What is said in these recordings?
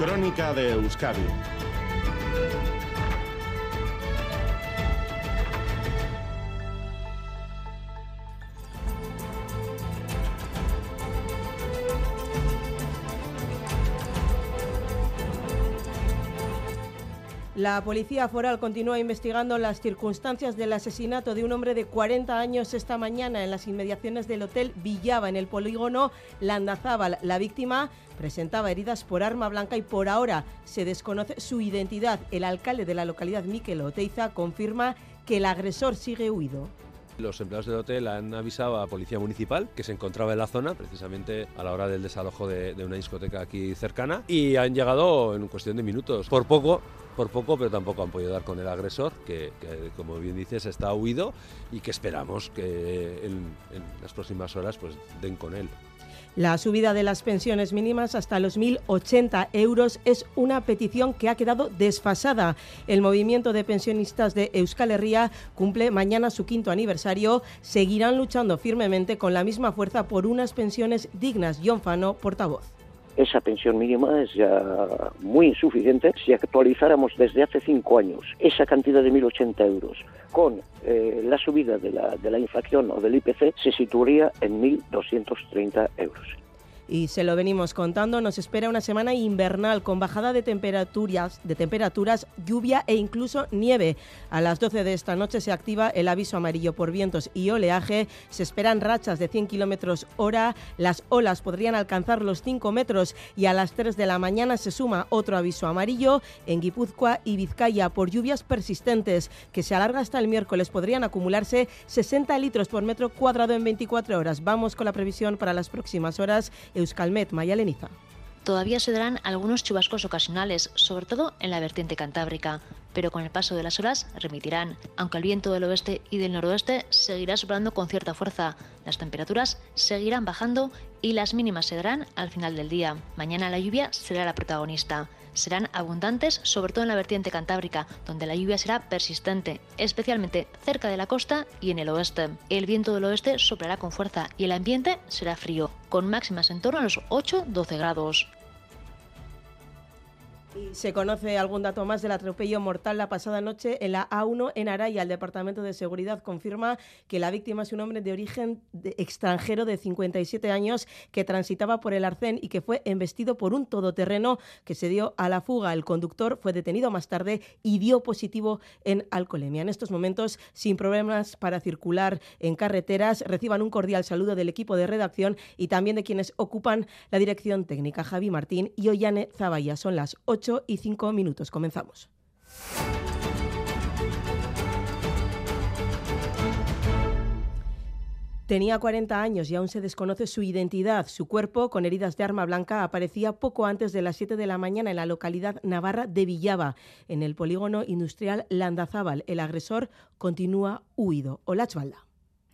Crónica de Euskadi. La policía foral continúa investigando las circunstancias del asesinato de un hombre de 40 años esta mañana en las inmediaciones del Hotel Villaba, en el polígono Landazábal. La víctima presentaba heridas por arma blanca y por ahora se desconoce su identidad. El alcalde de la localidad, Miquel Oteiza, confirma que el agresor sigue huido. Los empleados del hotel han avisado a la Policía Municipal que se encontraba en la zona, precisamente a la hora del desalojo de, una discoteca aquí cercana, y han llegado en cuestión de minutos. Por poco por poco, pero tampoco han podido dar con el agresor, que, que como bien dices está huido y que esperamos que en, en las próximas horas pues den con él. La subida de las pensiones mínimas hasta los 1.080 euros es una petición que ha quedado desfasada. El movimiento de pensionistas de Euskal Herria cumple mañana su quinto aniversario. Seguirán luchando firmemente con la misma fuerza por unas pensiones dignas. John Fano, portavoz esa pensión mínima es ya muy insuficiente. Si actualizáramos desde hace cinco años esa cantidad de 1.080 euros con eh, la subida de la, de la inflación o del IPC, se situaría en 1.230 euros y se lo venimos contando, nos espera una semana invernal con bajada de temperaturas, de temperaturas, lluvia e incluso nieve. A las 12 de esta noche se activa el aviso amarillo por vientos y oleaje. Se esperan rachas de 100 kilómetros hora. Las olas podrían alcanzar los 5 metros y a las 3 de la mañana se suma otro aviso amarillo en Guipúzcoa y Vizcaya por lluvias persistentes que se alarga hasta el miércoles. Podrían acumularse 60 litros por metro cuadrado en 24 horas. Vamos con la previsión para las próximas horas. Euskalmet, Maya Leniza. Todavía se darán algunos chubascos ocasionales, sobre todo en la vertiente cantábrica, pero con el paso de las horas remitirán, aunque el viento del oeste y del noroeste seguirá soplando con cierta fuerza. Las temperaturas seguirán bajando y las mínimas se darán al final del día. Mañana la lluvia será la protagonista serán abundantes, sobre todo en la vertiente cantábrica, donde la lluvia será persistente, especialmente cerca de la costa y en el oeste. El viento del oeste soplará con fuerza y el ambiente será frío, con máximas en torno a los 8-12 grados. Se conoce algún dato más del atropello mortal la pasada noche en la A1 en Araya. El Departamento de Seguridad confirma que la víctima es un hombre de origen extranjero de 57 años que transitaba por el Arcén y que fue embestido por un todoterreno que se dio a la fuga. El conductor fue detenido más tarde y dio positivo en alcoholemia. En estos momentos, sin problemas para circular en carreteras, reciban un cordial saludo del equipo de redacción y también de quienes ocupan la dirección técnica, Javi Martín y Ollane Zavalla. Son las 8 8 y 5 minutos. Comenzamos. Tenía 40 años y aún se desconoce su identidad. Su cuerpo, con heridas de arma blanca, aparecía poco antes de las 7 de la mañana en la localidad navarra de Villaba, en el polígono industrial Landazábal. El agresor continúa huido. Olachvalda.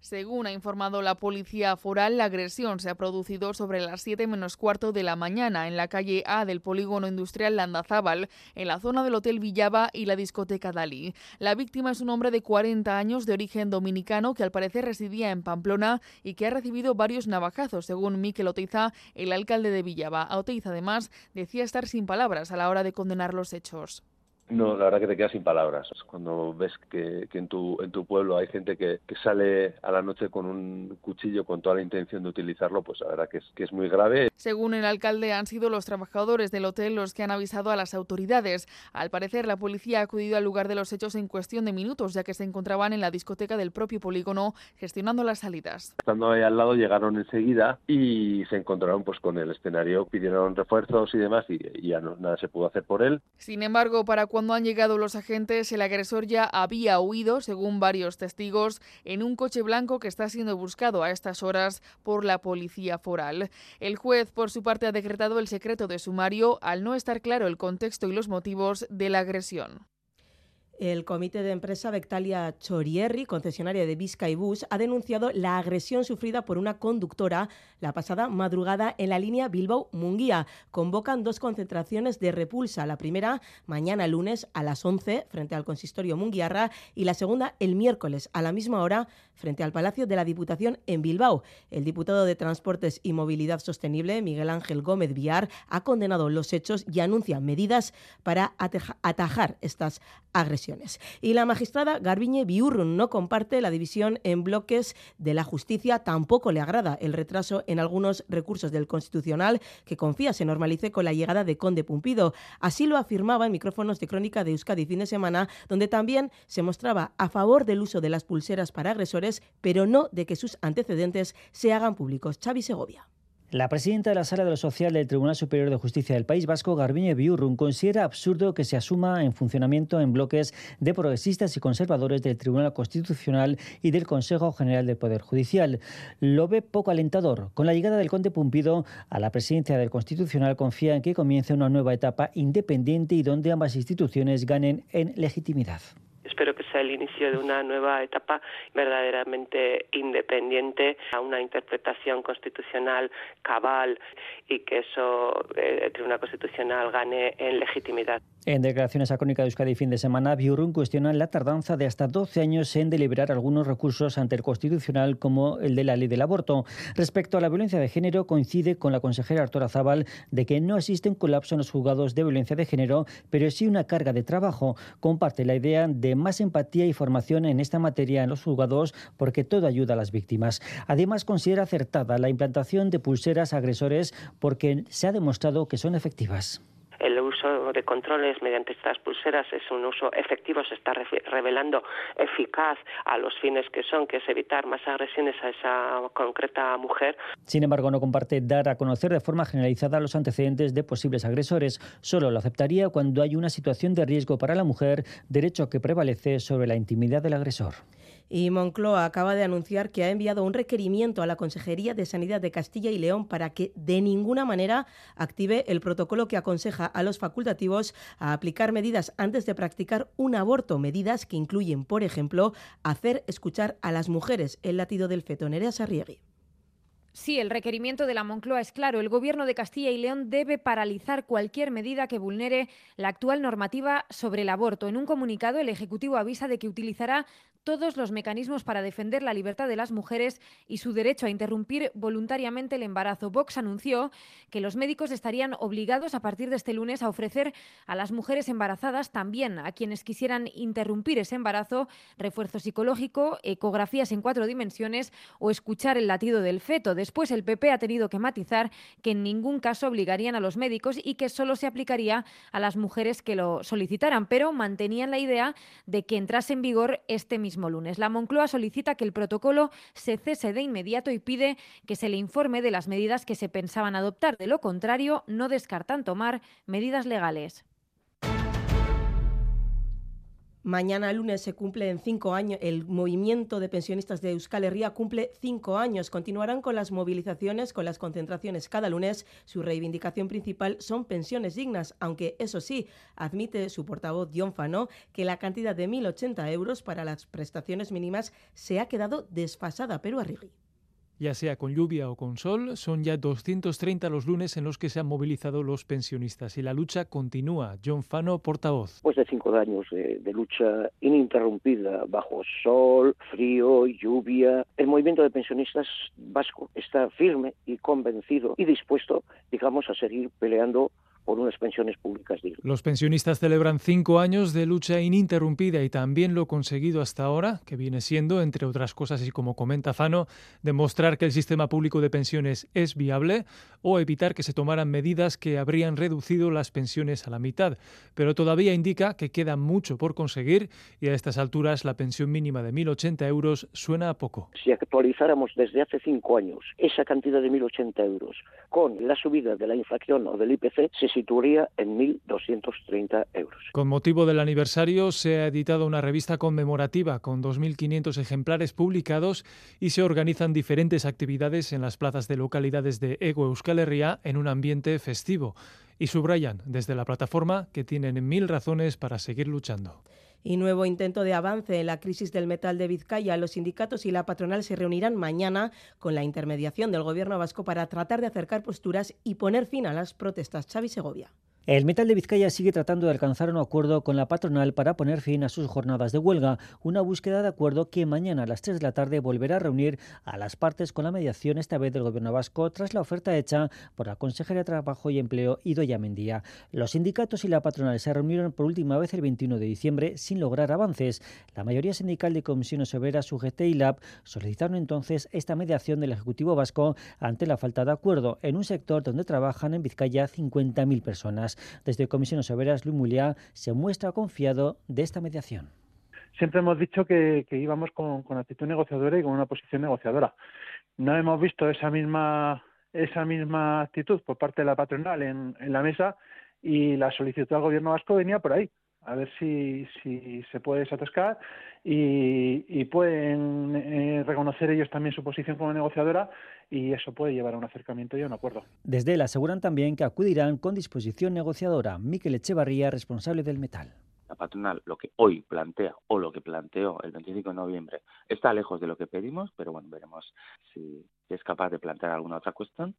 Según ha informado la policía foral, la agresión se ha producido sobre las 7 menos cuarto de la mañana en la calle A del polígono industrial Landazábal, en la zona del Hotel Villaba y la discoteca Dalí. La víctima es un hombre de 40 años de origen dominicano que al parecer residía en Pamplona y que ha recibido varios navajazos, según Miquel Oteiza, el alcalde de Villaba. Oteiza, además, decía estar sin palabras a la hora de condenar los hechos. No, la verdad que te quedas sin palabras. Cuando ves que, que en, tu, en tu pueblo hay gente que, que, sale a la noche con un cuchillo con toda la intención de utilizarlo, pues la verdad que es, que es muy grave. Según el alcalde, han sido los trabajadores del hotel los que han avisado a las autoridades. Al parecer, la policía ha acudido al lugar de los hechos en cuestión de minutos, ya que se encontraban en la discoteca del propio polígono gestionando las salidas. Estando ahí al lado, llegaron enseguida y se encontraron pues con el escenario, pidieron refuerzos y demás y, y ya no, nada se pudo hacer por él. Sin embargo, para cuando han llegado los agentes, el agresor ya había huido, según varios testigos, en un coche blanco que está siendo buscado a estas horas por la policía foral. El juez, por su parte, ha decretado el secreto de sumario al no estar claro el contexto y los motivos de la agresión. El comité de empresa Bectalia Chorierri, concesionaria de Vizca y Bus, ha denunciado la agresión sufrida por una conductora la pasada madrugada en la línea Bilbao-Munguía. Convocan dos concentraciones de repulsa. La primera, mañana lunes a las 11, frente al consistorio Munguiarra, y la segunda, el miércoles a la misma hora, frente al Palacio de la Diputación en Bilbao. El diputado de Transportes y Movilidad Sostenible, Miguel Ángel Gómez Villar, ha condenado los hechos y anuncia medidas para atajar estas agresiones. Y la magistrada Garbiñe Biurrun no comparte la división en bloques de la justicia, tampoco le agrada el retraso en algunos recursos del Constitucional que confía se normalice con la llegada de Conde Pumpido. Así lo afirmaba en micrófonos de crónica de Euskadi fin de semana, donde también se mostraba a favor del uso de las pulseras para agresores, pero no de que sus antecedentes se hagan públicos. Xavi Segovia. La presidenta de la Sala de lo Social del Tribunal Superior de Justicia del País Vasco, Garbiñe Biurrun, considera absurdo que se asuma en funcionamiento en bloques de progresistas y conservadores del Tribunal Constitucional y del Consejo General del Poder Judicial. Lo ve poco alentador. Con la llegada del conde Pumpido a la presidencia del Constitucional, confía en que comience una nueva etapa independiente y donde ambas instituciones ganen en legitimidad espero que sea el inicio de una nueva etapa verdaderamente independiente, a una interpretación constitucional cabal y que eso eh, el Tribunal Constitucional gane en legitimidad. En declaraciones a Crónica de Euskadi fin de semana, Biurrun cuestiona la tardanza de hasta 12 años en deliberar algunos recursos ante el Constitucional, como el de la ley del aborto. Respecto a la violencia de género, coincide con la consejera Artura Zabal de que no existe un colapso en los juzgados de violencia de género, pero sí una carga de trabajo. Comparte la idea de más empatía y formación en esta materia en los juzgados porque todo ayuda a las víctimas. Además, considera acertada la implantación de pulseras agresores porque se ha demostrado que son efectivas uso de controles mediante estas pulseras es un uso efectivo, se está revelando eficaz a los fines que son, que es evitar más agresiones a esa concreta mujer. Sin embargo, no comparte dar a conocer de forma generalizada los antecedentes de posibles agresores. Solo lo aceptaría cuando hay una situación de riesgo para la mujer, derecho que prevalece sobre la intimidad del agresor. Y Moncloa acaba de anunciar que ha enviado un requerimiento a la Consejería de Sanidad de Castilla y León para que de ninguna manera active el protocolo que aconseja a los facultativos a aplicar medidas antes de practicar un aborto, medidas que incluyen, por ejemplo, hacer escuchar a las mujeres el latido del feto. Nerea Sarriegui. Sí, el requerimiento de la Moncloa es claro. El Gobierno de Castilla y León debe paralizar cualquier medida que vulnere la actual normativa sobre el aborto. En un comunicado, el Ejecutivo avisa de que utilizará todos los mecanismos para defender la libertad de las mujeres y su derecho a interrumpir voluntariamente el embarazo. Vox anunció que los médicos estarían obligados a partir de este lunes a ofrecer a las mujeres embarazadas, también a quienes quisieran interrumpir ese embarazo, refuerzo psicológico, ecografías en cuatro dimensiones o escuchar el latido del feto. Después el PP ha tenido que matizar que en ningún caso obligarían a los médicos y que solo se aplicaría a las mujeres que lo solicitaran, pero mantenían la idea de que entrase en vigor este mismo lunes. La Moncloa solicita que el protocolo se cese de inmediato y pide que se le informe de las medidas que se pensaban adoptar. De lo contrario, no descartan tomar medidas legales. Mañana lunes se cumple en cinco años, el movimiento de pensionistas de Euskal Herria cumple cinco años. Continuarán con las movilizaciones, con las concentraciones cada lunes. Su reivindicación principal son pensiones dignas, aunque eso sí, admite su portavoz John Fano que la cantidad de 1.080 euros para las prestaciones mínimas se ha quedado desfasada, pero arriba ya sea con lluvia o con sol, son ya 230 los lunes en los que se han movilizado los pensionistas y la lucha continúa. John Fano, portavoz. Después de cinco años de lucha ininterrumpida bajo sol, frío, lluvia, el movimiento de pensionistas vasco está firme y convencido y dispuesto, digamos, a seguir peleando por unas pensiones públicas dignas. Los pensionistas celebran cinco años de lucha ininterrumpida y también lo conseguido hasta ahora, que viene siendo, entre otras cosas, y como comenta Fano, demostrar que el sistema público de pensiones es viable o evitar que se tomaran medidas que habrían reducido las pensiones a la mitad. Pero todavía indica que queda mucho por conseguir y a estas alturas la pensión mínima de 1.080 euros suena a poco. Si actualizáramos desde hace cinco años esa cantidad de 1.080 euros con la subida de la inflación o del IPC, se situaría en 1.230 euros. Con motivo del aniversario se ha editado una revista conmemorativa con 2.500 ejemplares publicados y se organizan diferentes actividades en las plazas de localidades de Ego Euskal Herria en un ambiente festivo y subrayan desde la plataforma que tienen mil razones para seguir luchando. Y nuevo intento de avance en la crisis del metal de Vizcaya. Los sindicatos y la patronal se reunirán mañana con la intermediación del gobierno vasco para tratar de acercar posturas y poner fin a las protestas. Xavi Segovia. El Metal de Vizcaya sigue tratando de alcanzar un acuerdo con la patronal para poner fin a sus jornadas de huelga, una búsqueda de acuerdo que mañana a las 3 de la tarde volverá a reunir a las partes con la mediación esta vez del Gobierno vasco tras la oferta hecha por la consejera de Trabajo y Empleo Idoya Mendía. Los sindicatos y la patronal se reunieron por última vez el 21 de diciembre sin lograr avances. La mayoría sindical de comisiones obreras UGT y LAB solicitaron entonces esta mediación del Ejecutivo vasco ante la falta de acuerdo en un sector donde trabajan en Vizcaya 50.000 personas. Desde Comisiones Obreras, Luis Muliá se muestra confiado de esta mediación. Siempre hemos dicho que, íbamos con, actitud negociadora y con una posición negociadora. No hemos visto esa misma esa misma actitud por parte de la patronal en, la mesa y la solicitud al gobierno vasco venía por ahí a ver si, si se puede desatascar y, pueden eh, reconocer ellos también su posición como negociadora y eso puede llevar a un acercamiento y a un acuerdo. Desde él aseguran también que acudirán con disposición negociadora. Miquel Echevarría, responsable del metal. La patronal lo que hoy plantea o lo que planteó el 25 de noviembre está lejos de lo que pedimos, pero bueno, veremos si es capaz de plantear alguna otra cuestión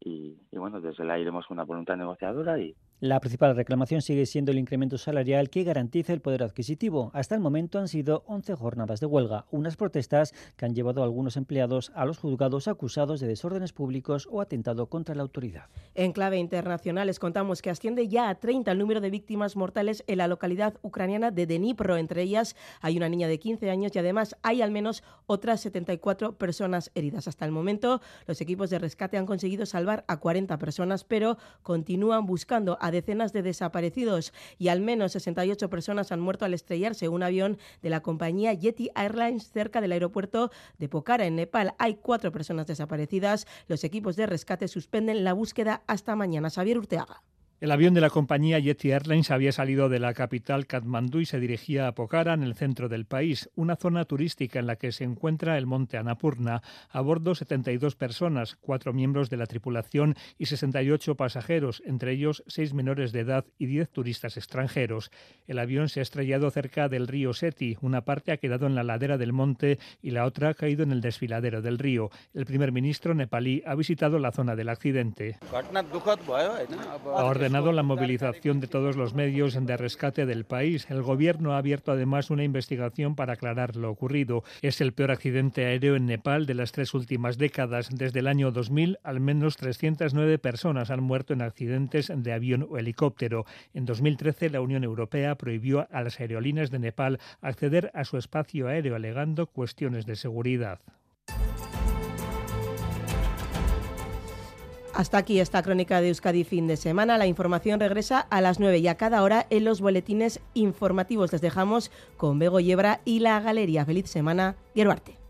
y, bueno, desde la iremos una voluntad negociadora y, la principal reclamación sigue siendo el incremento salarial que garantiza el poder adquisitivo. Hasta el momento han sido 11 jornadas de huelga, unas protestas que han llevado a algunos empleados a los juzgados acusados de desórdenes públicos o atentado contra la autoridad. En clave internacional les contamos que asciende ya a 30 el número de víctimas mortales en la localidad ucraniana de Dnipro. Entre ellas hay una niña de 15 años y además hay al menos otras 74 personas heridas. Hasta el momento los equipos de rescate han conseguido salvar a 40 personas, pero continúan buscando a decenas de desaparecidos y al menos 68 personas han muerto al estrellarse un avión de la compañía Yeti Airlines cerca del aeropuerto de Pokhara, en Nepal. Hay cuatro personas desaparecidas. Los equipos de rescate suspenden la búsqueda hasta mañana. Xavier Urteaga. El avión de la compañía Yeti Airlines había salido de la capital Katmandú y se dirigía a Pokhara, en el centro del país, una zona turística en la que se encuentra el monte Annapurna. A bordo 72 personas, cuatro miembros de la tripulación y 68 pasajeros, entre ellos seis menores de edad y 10 turistas extranjeros. El avión se ha estrellado cerca del río Seti. Una parte ha quedado en la ladera del monte y la otra ha caído en el desfiladero del río. El primer ministro nepalí ha visitado la zona del accidente la movilización de todos los medios de rescate del país. El gobierno ha abierto además una investigación para aclarar lo ocurrido. Es el peor accidente aéreo en Nepal de las tres últimas décadas. Desde el año 2000, al menos 309 personas han muerto en accidentes de avión o helicóptero. En 2013, la Unión Europea prohibió a las aerolíneas de Nepal acceder a su espacio aéreo alegando cuestiones de seguridad. Hasta aquí esta crónica de Euskadi fin de semana. La información regresa a las 9 y a cada hora en los boletines informativos. Les dejamos con Bego Yebra y la Galería. Feliz semana, Arte.